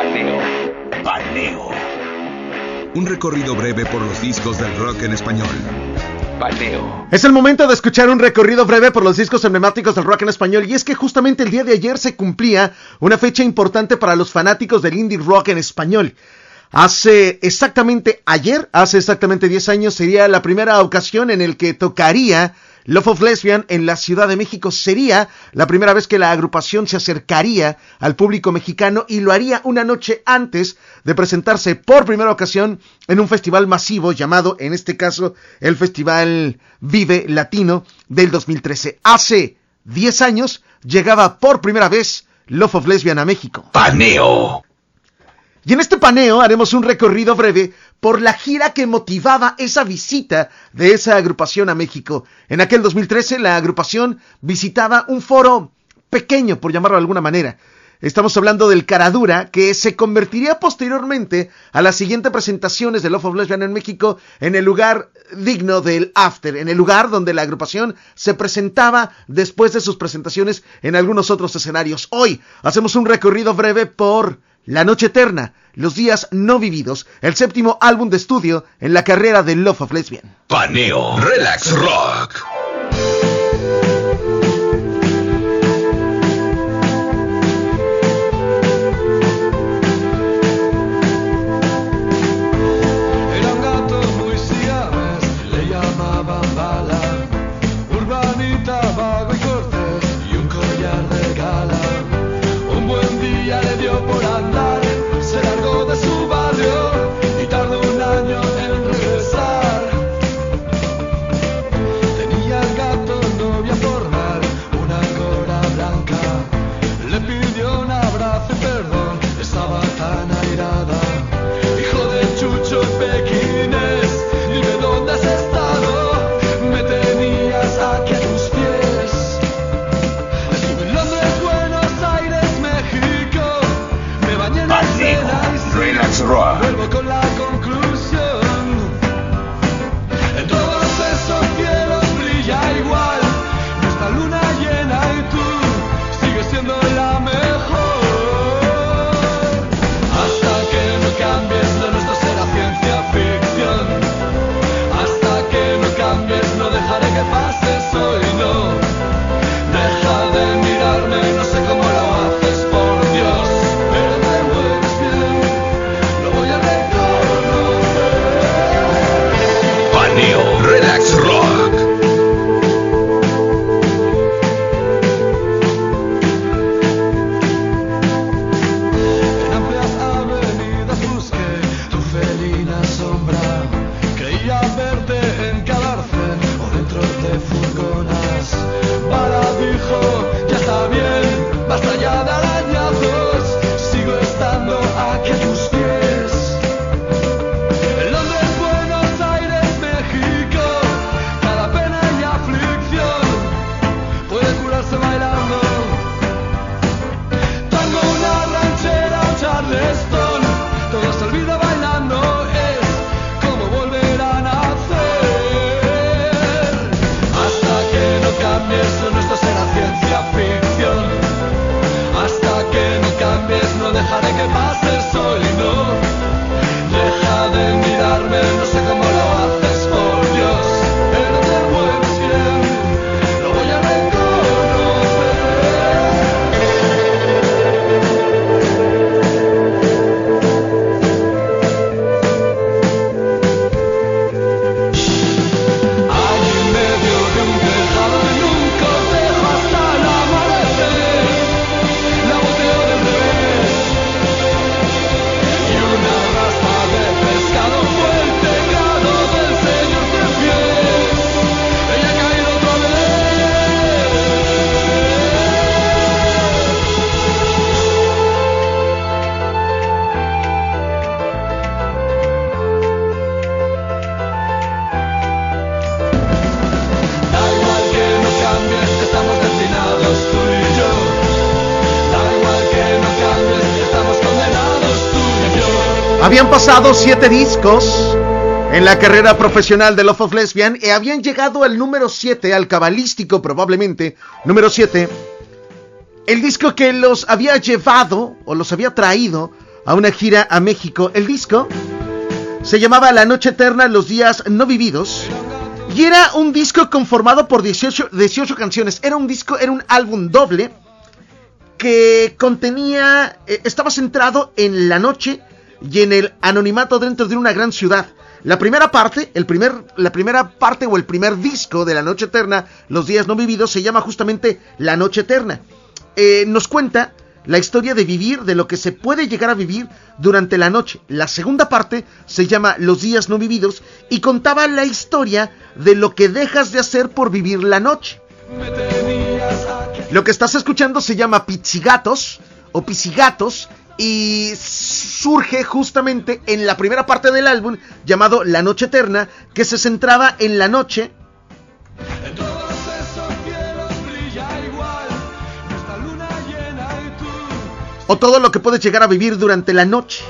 Paneo. Paneo. Un recorrido breve por los discos del rock en español. Paneo. Es el momento de escuchar un recorrido breve por los discos emblemáticos del rock en español y es que justamente el día de ayer se cumplía una fecha importante para los fanáticos del indie rock en español. Hace exactamente ayer, hace exactamente 10 años, sería la primera ocasión en el que tocaría Love of Lesbian en la Ciudad de México. Sería la primera vez que la agrupación se acercaría al público mexicano y lo haría una noche antes de presentarse por primera ocasión en un festival masivo llamado, en este caso, el Festival Vive Latino del 2013. Hace 10 años llegaba por primera vez Love of Lesbian a México. Paneo. Y en este paneo haremos un recorrido breve por la gira que motivaba esa visita de esa agrupación a México. En aquel 2013 la agrupación visitaba un foro pequeño, por llamarlo de alguna manera. Estamos hablando del Caradura, que se convertiría posteriormente a las siguientes presentaciones de Love of Lesbian en México en el lugar digno del After, en el lugar donde la agrupación se presentaba después de sus presentaciones en algunos otros escenarios. Hoy hacemos un recorrido breve por la Noche Eterna, Los Días No Vividos, el séptimo álbum de estudio en la carrera de Love of Lesbian. Paneo. Relax Rock. Habían pasado siete discos en la carrera profesional de Love of Lesbian y habían llegado al número 7, al cabalístico probablemente, número 7, el disco que los había llevado o los había traído a una gira a México. El disco se llamaba La Noche Eterna, Los Días No Vividos. Y era un disco conformado por 18, 18 canciones. Era un disco, era un álbum doble que contenía, eh, estaba centrado en la noche y en el anonimato dentro de una gran ciudad. La primera parte, el primer, la primera parte o el primer disco de La Noche Eterna, Los Días No Vividos, se llama justamente La Noche Eterna. Eh, nos cuenta la historia de vivir, de lo que se puede llegar a vivir durante la noche. La segunda parte se llama Los días no vividos y contaba la historia de lo que dejas de hacer por vivir la noche. Lo que estás escuchando se llama Pizzigatos o Pizzigatos y surge justamente en la primera parte del álbum llamado La Noche Eterna, que se centraba en la noche o todo lo que puedes llegar a vivir durante la noche.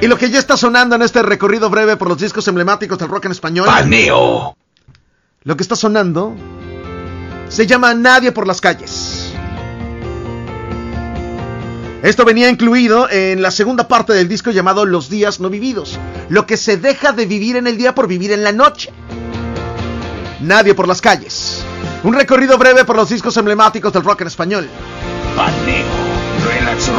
Y lo que ya está sonando en este recorrido breve por los discos emblemáticos del rock en español, Paneo. lo que está sonando se llama Nadie por las calles. Esto venía incluido en la segunda parte del disco llamado Los días no vividos, lo que se deja de vivir en el día por vivir en la noche. Nadie por las calles. Un recorrido breve por los discos emblemáticos del rock en español. Relax.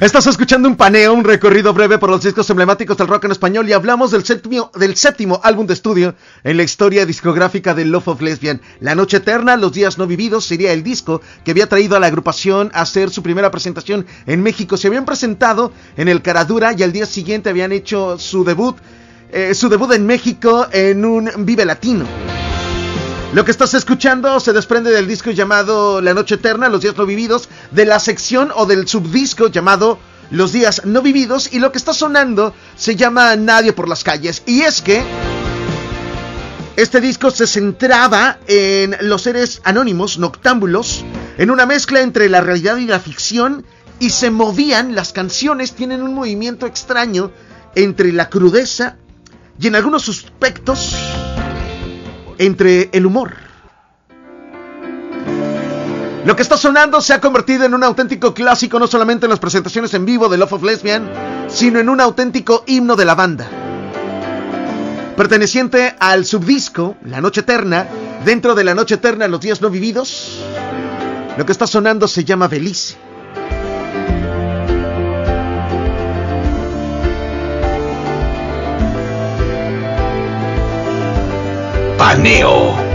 Estás escuchando un paneo, un recorrido breve por los discos emblemáticos del rock en español y hablamos del séptimo, del séptimo álbum de estudio en la historia discográfica de Love of Lesbian. La Noche Eterna, Los Días No Vividos sería el disco que había traído a la agrupación a hacer su primera presentación en México. Se habían presentado en el Caradura y al día siguiente habían hecho su debut, eh, su debut en México en un Vive Latino. Lo que estás escuchando se desprende del disco llamado La Noche Eterna, Los Días No Vividos, de la sección o del subdisco llamado Los Días No Vividos, y lo que está sonando se llama Nadie por las calles. Y es que este disco se centraba en los seres anónimos, noctámbulos, en una mezcla entre la realidad y la ficción, y se movían, las canciones tienen un movimiento extraño entre la crudeza y en algunos aspectos entre el humor. Lo que está sonando se ha convertido en un auténtico clásico no solamente en las presentaciones en vivo de Love of Lesbian, sino en un auténtico himno de la banda. Perteneciente al subdisco La Noche Eterna, dentro de La Noche Eterna Los Días No Vividos, lo que está sonando se llama Belice. Paneo.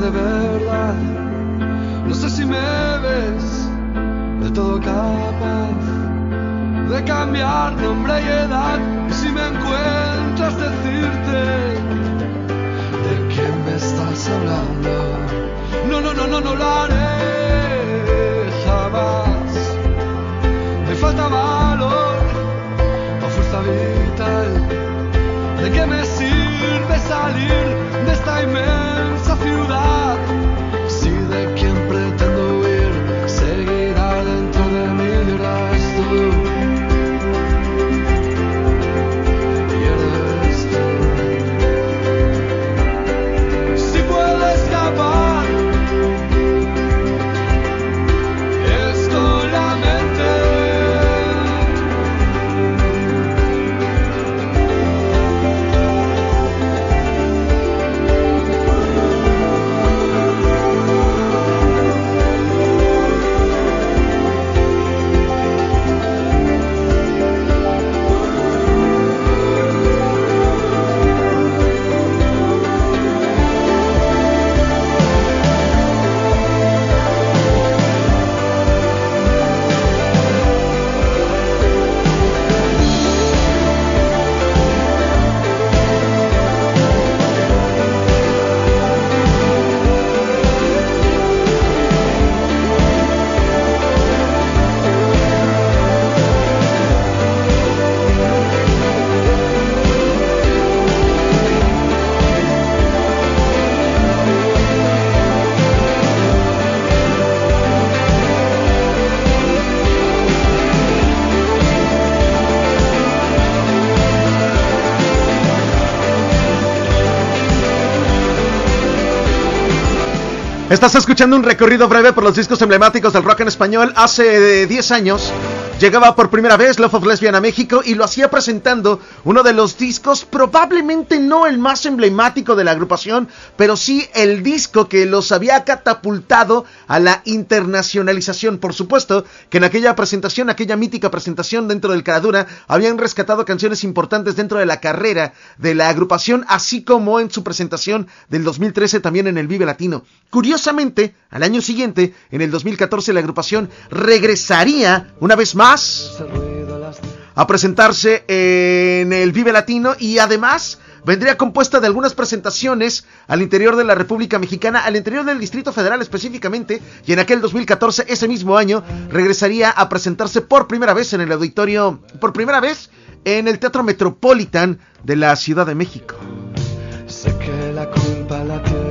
De verdad. No sé si me ves de todo capaz de cambiar nombre y edad. Y si me encuentras, decirte de quién me estás hablando. No, no, no, no, no lo haré jamás. Me falta valor o fuerza vital. ¿De qué me sirve salir de esta inmensa Estás escuchando un recorrido breve por los discos emblemáticos del rock en español. Hace 10 años llegaba por primera vez Love of Lesbian a México y lo hacía presentando uno de los discos, probablemente no el más emblemático de la agrupación, pero sí el disco que los había catapultado a la internacionalización. Por supuesto que en aquella presentación, aquella mítica presentación dentro del Caradura, habían rescatado canciones importantes dentro de la carrera de la agrupación, así como en su presentación del 2013 también en el Vive Latino. Curiosamente, al año siguiente, en el 2014, la agrupación regresaría una vez más a presentarse en el Vive Latino y además vendría compuesta de algunas presentaciones al interior de la República Mexicana, al interior del Distrito Federal específicamente, y en aquel 2014, ese mismo año, regresaría a presentarse por primera vez en el auditorio, por primera vez en el Teatro Metropolitan de la Ciudad de México.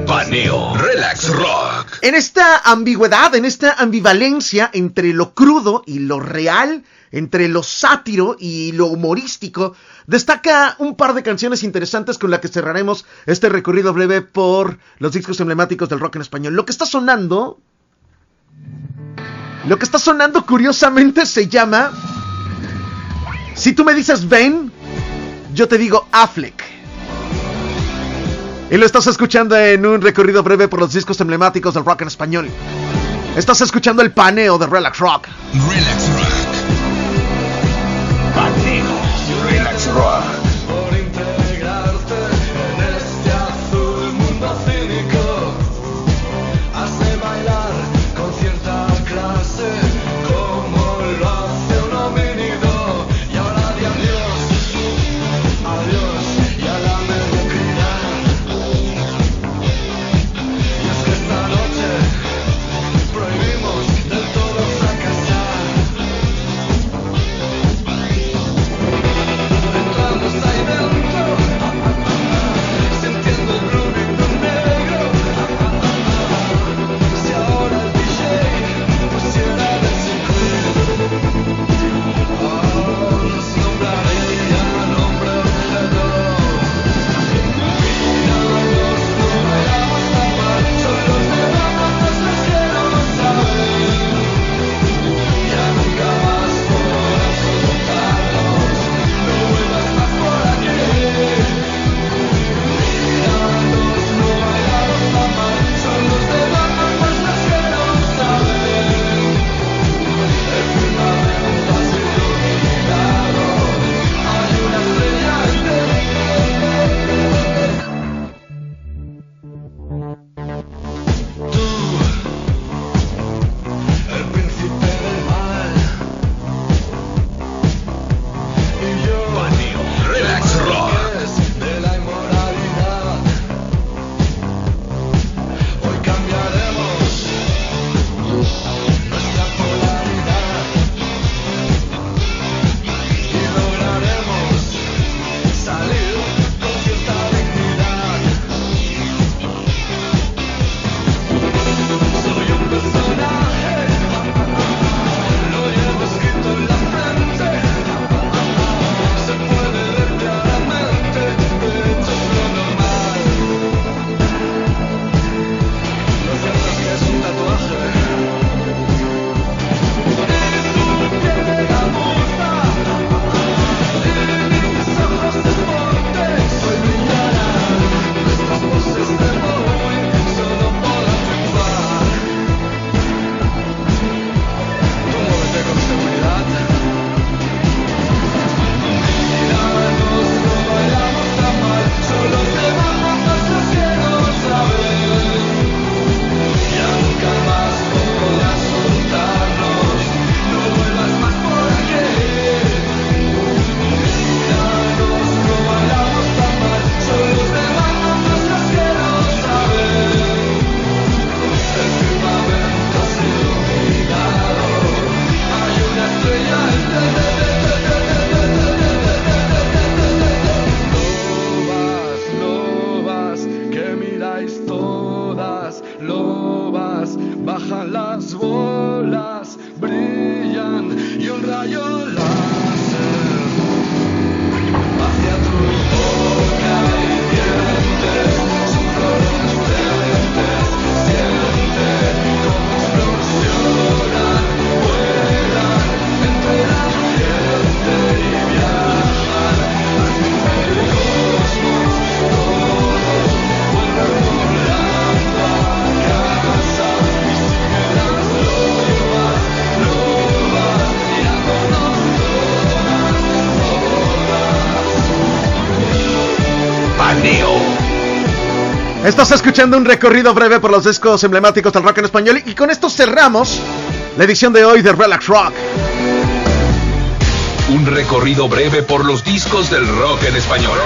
Paneo Relax Rock. En esta ambigüedad, en esta ambivalencia entre lo crudo y lo real, entre lo sátiro y lo humorístico, destaca un par de canciones interesantes con las que cerraremos este recorrido breve por los discos emblemáticos del rock en español. Lo que está sonando... Lo que está sonando curiosamente se llama... Si tú me dices Ben, yo te digo Affleck. Y lo estás escuchando en un recorrido breve por los discos emblemáticos del rock en español. Estás escuchando el paneo de Relax Rock. Relax Rock. Paneo Relax Rock. Estás escuchando un recorrido breve por los discos emblemáticos del rock en español y con esto cerramos la edición de hoy de Relax Rock. Un recorrido breve por los discos del rock en español.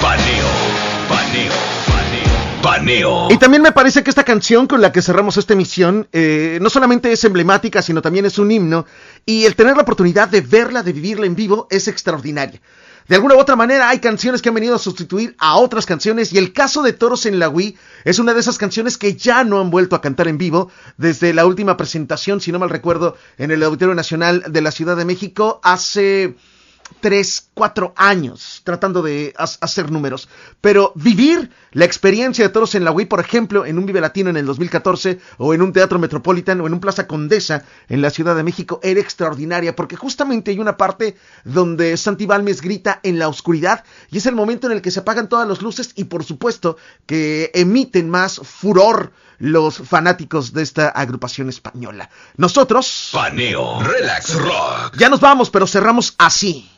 Paneo, paneo, paneo, paneo. Y también me parece que esta canción con la que cerramos esta emisión eh, no solamente es emblemática, sino también es un himno. Y el tener la oportunidad de verla, de vivirla en vivo, es extraordinaria. De alguna u otra manera hay canciones que han venido a sustituir a otras canciones y el caso de Toros en la Wii es una de esas canciones que ya no han vuelto a cantar en vivo desde la última presentación, si no mal recuerdo, en el Auditorio Nacional de la Ciudad de México hace tres, cuatro años tratando de hacer números. Pero vivir la experiencia de toros en la Wii, por ejemplo, en un Vive Latino en el 2014, o en un Teatro Metropolitan, o en un Plaza Condesa en la Ciudad de México, era extraordinaria, porque justamente hay una parte donde Santi Balmes grita en la oscuridad, y es el momento en el que se apagan todas las luces, y por supuesto que emiten más furor los fanáticos de esta agrupación española. Nosotros... Paneo, Relax Rock. Ya nos vamos, pero cerramos así.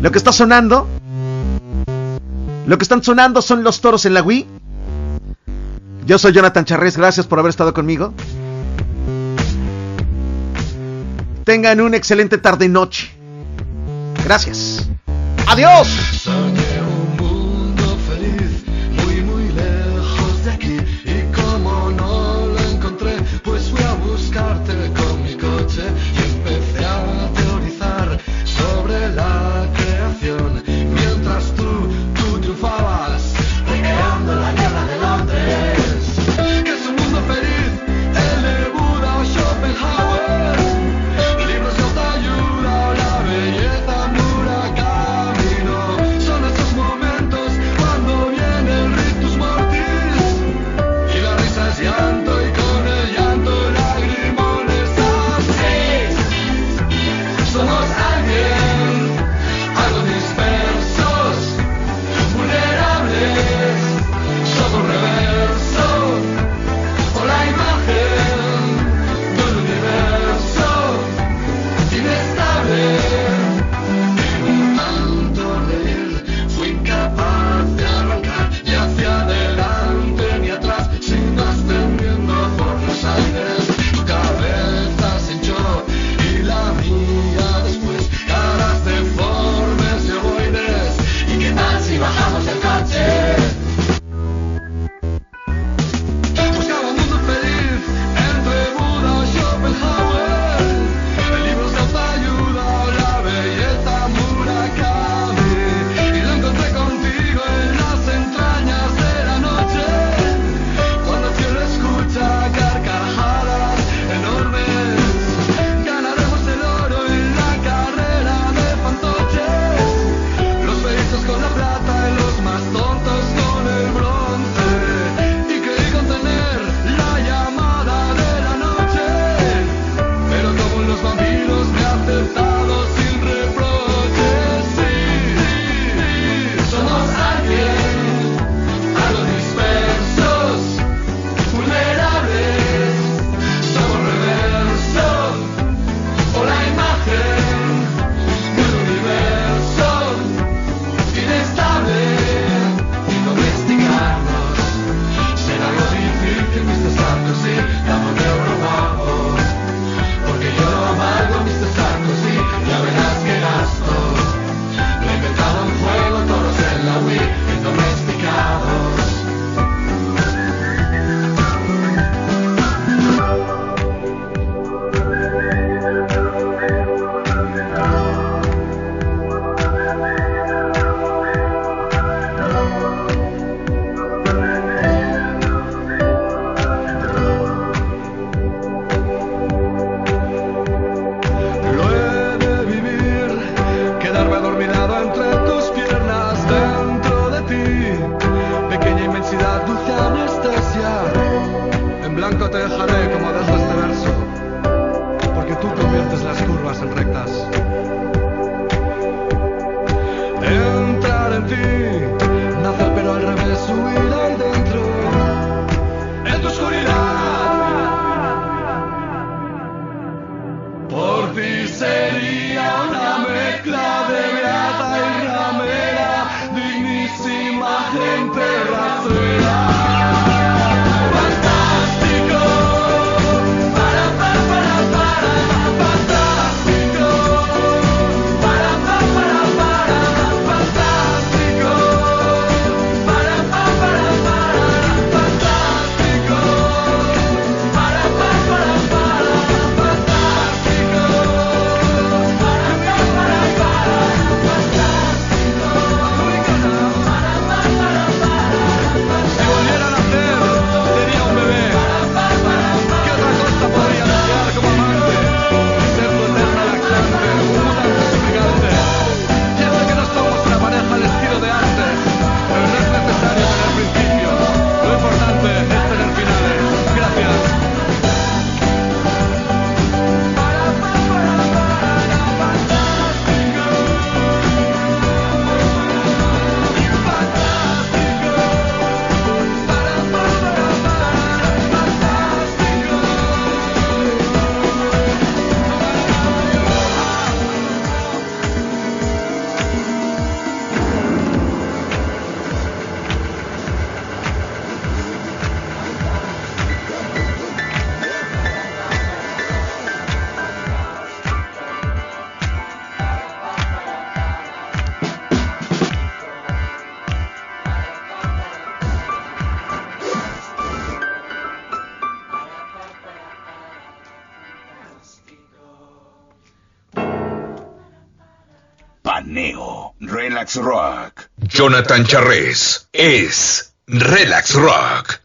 Lo que está sonando. Lo que están sonando son los toros en la Wii. Yo soy Jonathan Charres, gracias por haber estado conmigo. Tengan una excelente tarde-noche. Gracias. Adiós. Relax Rock. Jonathan Charres es Relax Rock.